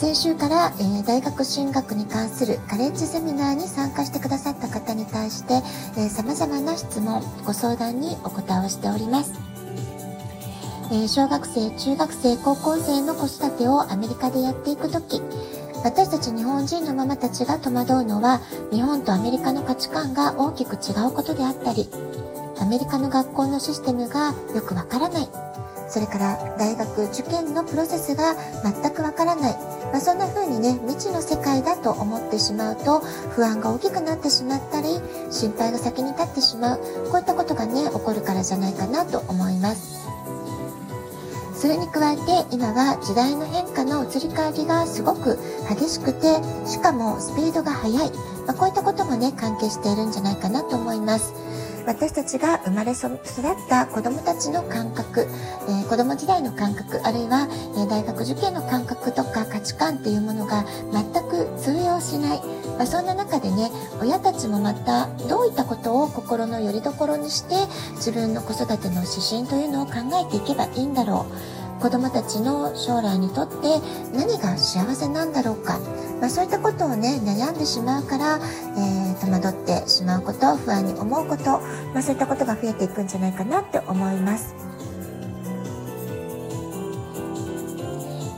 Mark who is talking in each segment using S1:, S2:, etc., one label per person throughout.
S1: 先週から、えー、大学進学に関するカレッジセミナーに参加してくださった方に対して、えー、様々な質問、ご相談にお答えをしております。えー、小学生、中学生、高校生の子育てをアメリカでやっていくとき、私たち日本人のママたちが戸惑うのは、日本とアメリカの価値観が大きく違うことであったり、アメリカの学校のシステムがよくわからない。それから大学受験のプロセスが全くわからない。まあ、そんな風にね、未知の世界だと思ってしまうと不安が大きくなってしまったり、心配が先に立ってしまう。こういったことがね、起こるからじゃないかなと思います。それに加えて今は時代の変化の移り変わりがすごく激しくてしかもスピードが速い、まあ、こういったこともね関係しているんじゃないかなと思います。私たちが生まれ育った子供たちの感覚、えー、子供時代の感覚あるいは、え、大学受験の感覚とか価値観っていうものが全く通用しない、まあ、そんな中でね親たちもまたどういったことを心の拠り所にして自分の子育ての指針というのを考えていけばいいんだろう。子供たちの将来にとって何が幸せなんだろうか、まあ、そういったことをね悩んでしまうから、えー、戸惑ってしまうこと不安に思うこと、まあ、そういったことが増えていくんじゃないかなって思います。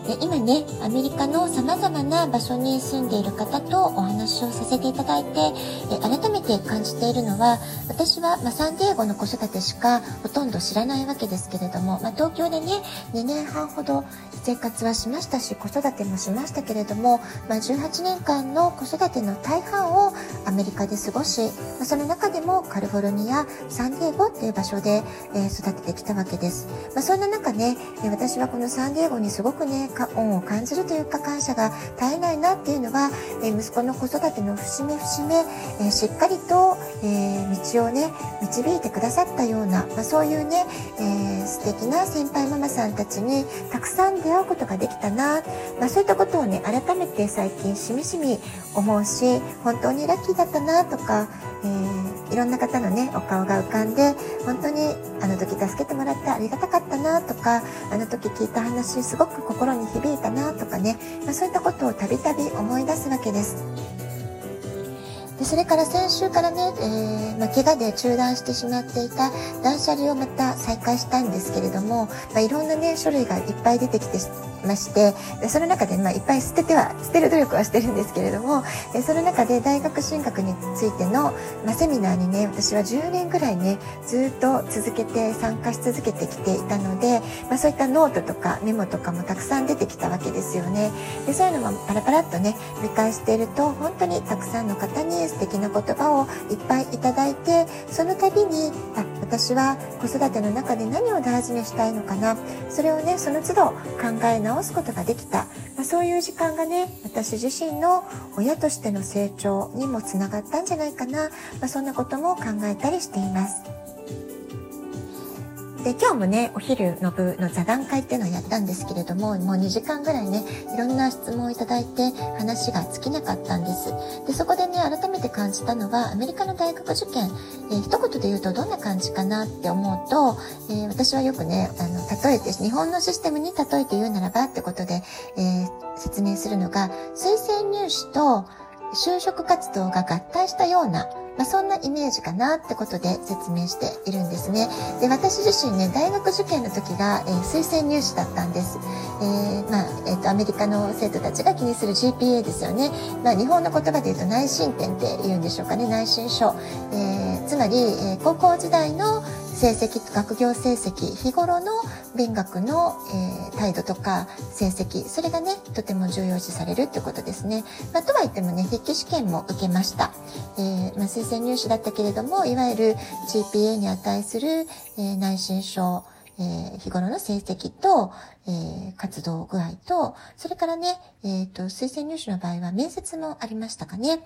S1: で今ねアメリカのさまざまな場所に住んでいる方とお話をさせていただいてえ改めて感じているのは私は、まあ、サンディエゴの子育てしかほとんど知らないわけですけれども、まあ、東京でね2年半ほど生活はしましたし子育てもしましたけれども、まあ、18年間の子育ての大半をアメリカで過ごし、まその中でもカリフォルニアサンディエゴっていう場所で、え育ててきたわけです、まそんな中ね私はこのサンディエゴにすごくねか恩を感じるというか感謝が絶えないなっていうのは、え息子の子育ての節目節目、えしっかりと、え道をね導いてくださったような、まあ、そういうね、えー、素敵な先輩ママさんたちにたくさん出会うことができたな、まあ、そういったことをね改めて最近しみしみ思うし本当にラッキーだったなとか、えー、いろんな方のねお顔が浮かんで本当にあの時助けてもらってありがたかったなとかあの時聞いた話すごく心に響いたなとかね、まあ、そういったことをたびたび思い出すわけです。でそれから先週からね、えー、まあ、怪我で中断してしまっていた断捨離をまた再開したんですけれども、まあ、いろんなね書類がいっぱい出てきてましてでその中で、まあ、いっぱい捨てては捨てる努力はしてるんですけれどもえその中で大学進学についての、まあ、セミナーにね私は10年ぐらいねずっと続けて参加し続けてきていたので、まあ、そういったノートとかメモとかもたくさん出てきたわけですよね。でそういうのもパラパラっとね見返していると本当にたくさんの方に素敵な言葉をいっぱいいただいてその度にあ私は子育ての中で何を大事にしたいのかな。それをねその都度考え直すことができた、まあ、そういう時間がね私自身の親としての成長にもつながったんじゃないかな、まあ、そんなことも考えたりしています。で今日もねお昼の部の座談会っていうのをやったんですけれどももう2時間ぐらいねいろんな質問をいただいて話が尽きなかったんです。でそこでね改めて感じたのはアメリカの大学受験、えー、一言で言うとどんな感じかなって思うと、えー、私はよくねあの例えて日本のシステムに例えて言うならばってことで、えー、説明するのが推薦入試と就職活動が合体したようなまあ、そんなイメージかなってことで説明しているんですね。で、私自身ね、大学受験の時が、えー、推薦入試だったんです。えー、まあ、えっ、ー、と、アメリカの生徒たちが気にする GPA ですよね。まあ、日本の言葉で言うと内申点って言うんでしょうかね、内申書。えー、つまり、え高校時代の成績、学業成績、日頃の勉学の、えー、態度とか成績、それがね、とても重要視されるってことですね。まあ、とは言ってもね、筆記試験も受けました。えー、まあ、推薦入試だったけれども、いわゆる GPA に値する、えー、内申書、えー、日頃の成績と、えー、活動具合と、それからね、えっ、と、推薦入試の場合は面接もありましたかね。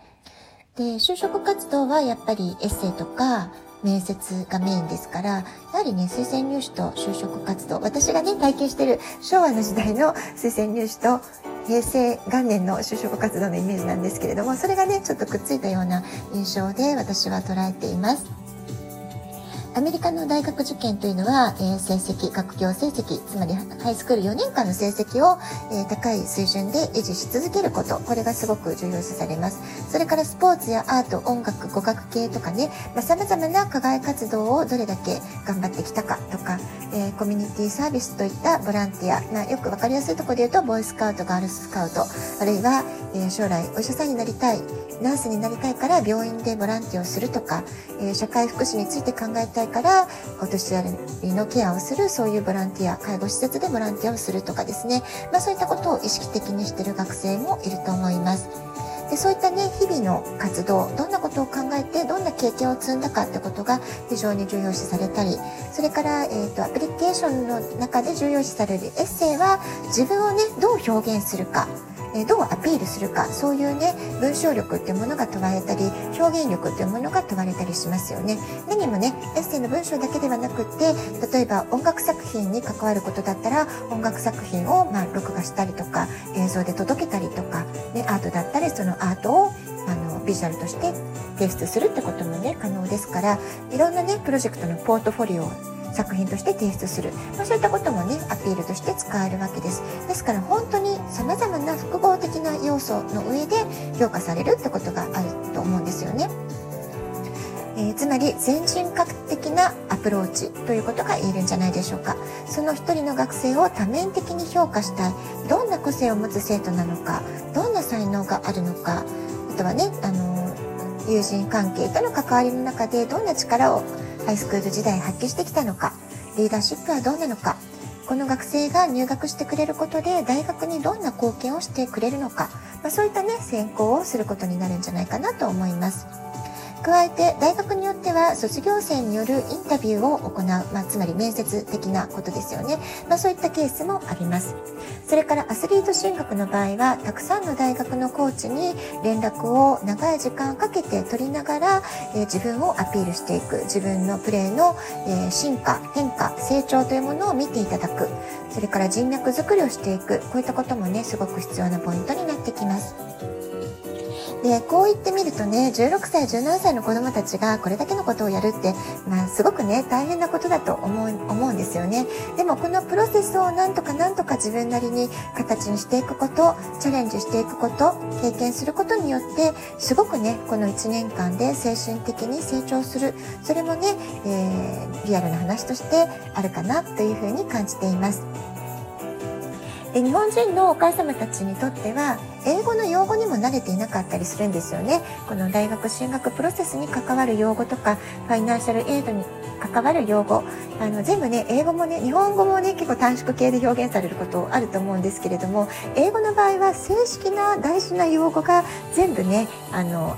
S1: で、就職活動はやっぱりエッセイとか、面接がメインですから、やはりね、推薦入試と就職活動、私がね、体験してる昭和の時代の推薦入試と平成元年の就職活動のイメージなんですけれども、それがね、ちょっとくっついたような印象で私は捉えています。アメリカの大学受験というのは、えー、成績、学業成績、つまりハイスクール4年間の成績を、えー、高い水準で維持し続けること、これがすごく重要視されます。それからスポーツやアート、音楽、語学系とかね、まあ、様々な課外活動をどれだけ頑張ってきたかとか、えー、コミュニティサービスといったボランティア、まあ、よくわかりやすいところで言うと、ボーイスカウト、ガールスカウト、あるいは、え将来お医者さんになりたい、ナースになりたいから病院でボランティアをするとか、え社会福祉について考えたいからお年寄りのケアをするそういうボランティア介護施設でボランティアをするとかですね、まあ、そういったことを意識的にしてる学生もいると思います。でそういったね日々の活動どんなことを考えてどんな経験を積んだかってことが非常に重要視されたりそれから、えーと、とアプリケーションの中で重要視されるエッセイは自分をねどう表現するかえどうアピールするかそういうね文章力っていうものが問われたり表現力っていうものが問われたりしますよね。何もねエッセイの文章だけではなくって例えば音楽作品に関わることだったら音楽作品をまあ録画したりとか映像で届けたりとか、ね、アートだったりそのアートをあのビジュアルとして提出するってこともね可能ですからいろんなねプロジェクトのポートフォリオを作品として提出する、まあ、そういったこともねアピールとして使えるわけです。ですから本当に様々な複合的な要素の上で評価されるってことがあると思うんですよね。えー、つまり全人格的なアプローチということが言えるんじゃないでしょうか。その一人の学生を多面的に評価したい。どんな個性を持つ生徒なのか。どんな才能があるのか。あとはねあの友人関係との関わりの中でどんな力をハイスクール時代発揮してきたのか、リーダーシップはどうなのか、この学生が入学してくれることで大学にどんな貢献をしてくれるのか、まあ、そういったね、選考をすることになるんじゃないかなと思います。加えて大学によっては卒業生によるインタビューを行う、まあ、つまり面接的なことですよね、まあ、そういったケースもあります。それからアスリート進学の場合はたくさんの大学のコーチに連絡を長い時間かけて取りながら、えー、自分をアピールしていく。自分のプレーの、えー、進化変化成長というものを見ていただく。それから人脈づくりをしていく。こういったこともねすごく必要なポイントになってきます。で、こう言ってみるとね、16歳、17歳の子供たちがこれだけのことをやるって、まあ、すごくね、大変なことだと思う、思うんですよね。でも、このプロセスをなんとかなんとか自分なりに形にしていくこと、チャレンジしていくこと、経験することによって、すごくね、この1年間で精神的に成長する。それもね、えー、リアルな話としてあるかなというふうに感じています。で日本人のお母様たちにとっては英語の用語にも慣れていなかったりするんですよね。この大学進学プロセスに関わる用語とかファイナンシャルエイドに関わる用語あの全部ね英語もね日本語もね結構短縮形で表現されることあると思うんですけれども英語の場合は正式な大事な用語が全部ねあの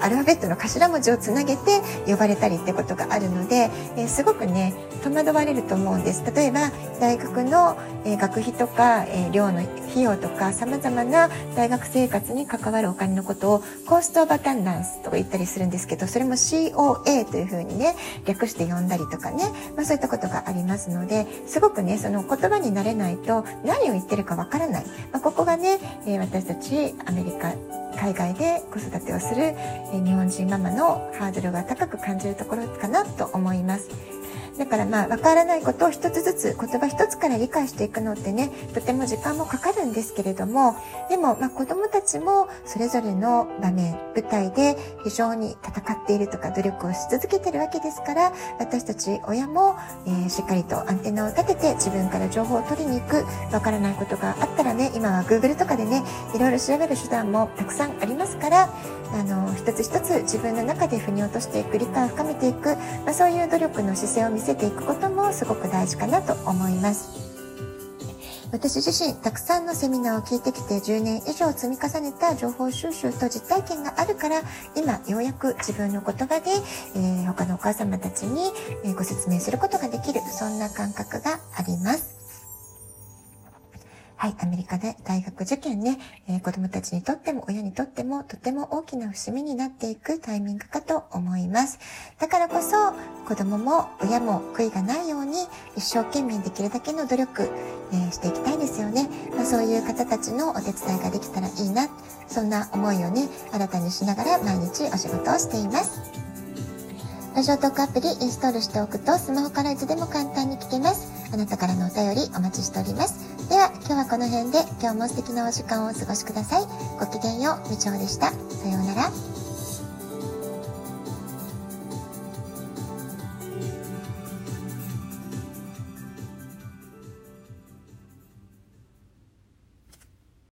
S1: アルファベットの頭文字をつなげて呼ばれたりってことがあるので、えー、すごくね戸惑われると思うんです。例えば大学の、えー、学費とか、えー、寮の費用とか様々な大学生活に関わるお金のことをコーストオブアタンダンスとか言ったりするんですけどそれも COA というふうにね略して呼んだりとかね、まあ、そういったことがありますのですごくねその言葉になれないと何を言ってるかわからない、まあ、ここがね、え私たちアメリカ海外で子育てをする日本人ママのハードルが高く感じるところかなと思います。だからまあ分からないことを一つずつ言葉一つから理解していくのってねとても時間もかかるんですけれどもでもまあ子供たちもそれぞれの場面舞台で非常に戦っているとか努力をし続けているわけですから私たち親も、えー、しっかりとアンテナを立てて自分から情報を取りに行く分からないことがあったらね今は Google とかでねいろいろ調べる手段もたくさんありますからあの一つ一つ自分の中で腑に落としていく理解を深めていく、まあ、そういう努力の姿勢を見せていくこともすごく大事かなと思います。私自身たくさんのセミナーを聞いてきて10年以上積み重ねた情報収集と実体験があるから今ようやく自分の言葉で、えー、他のお母様たちにご説明することができるそんな感覚があります。はい、アメリカで大学受験ね、えー、子供たちにとっても親にとってもとても大きな節目になっていくタイミングかと思います。だからこそ子供も親も悔いがないように一生懸命できるだけの努力、えー、していきたいですよね。まあ、そういう方たちのお手伝いができたらいいな、そんな思いをね、新たにしながら毎日お仕事をしています。ラジオトークアプリインストールしておくとスマホからいつでも簡単に聞けます。あなたからのお便りお待ちしております。では今日はこの辺で今日も素敵なお時間をお過ごしください。ごきげんよう、みちょうでした。さようなら。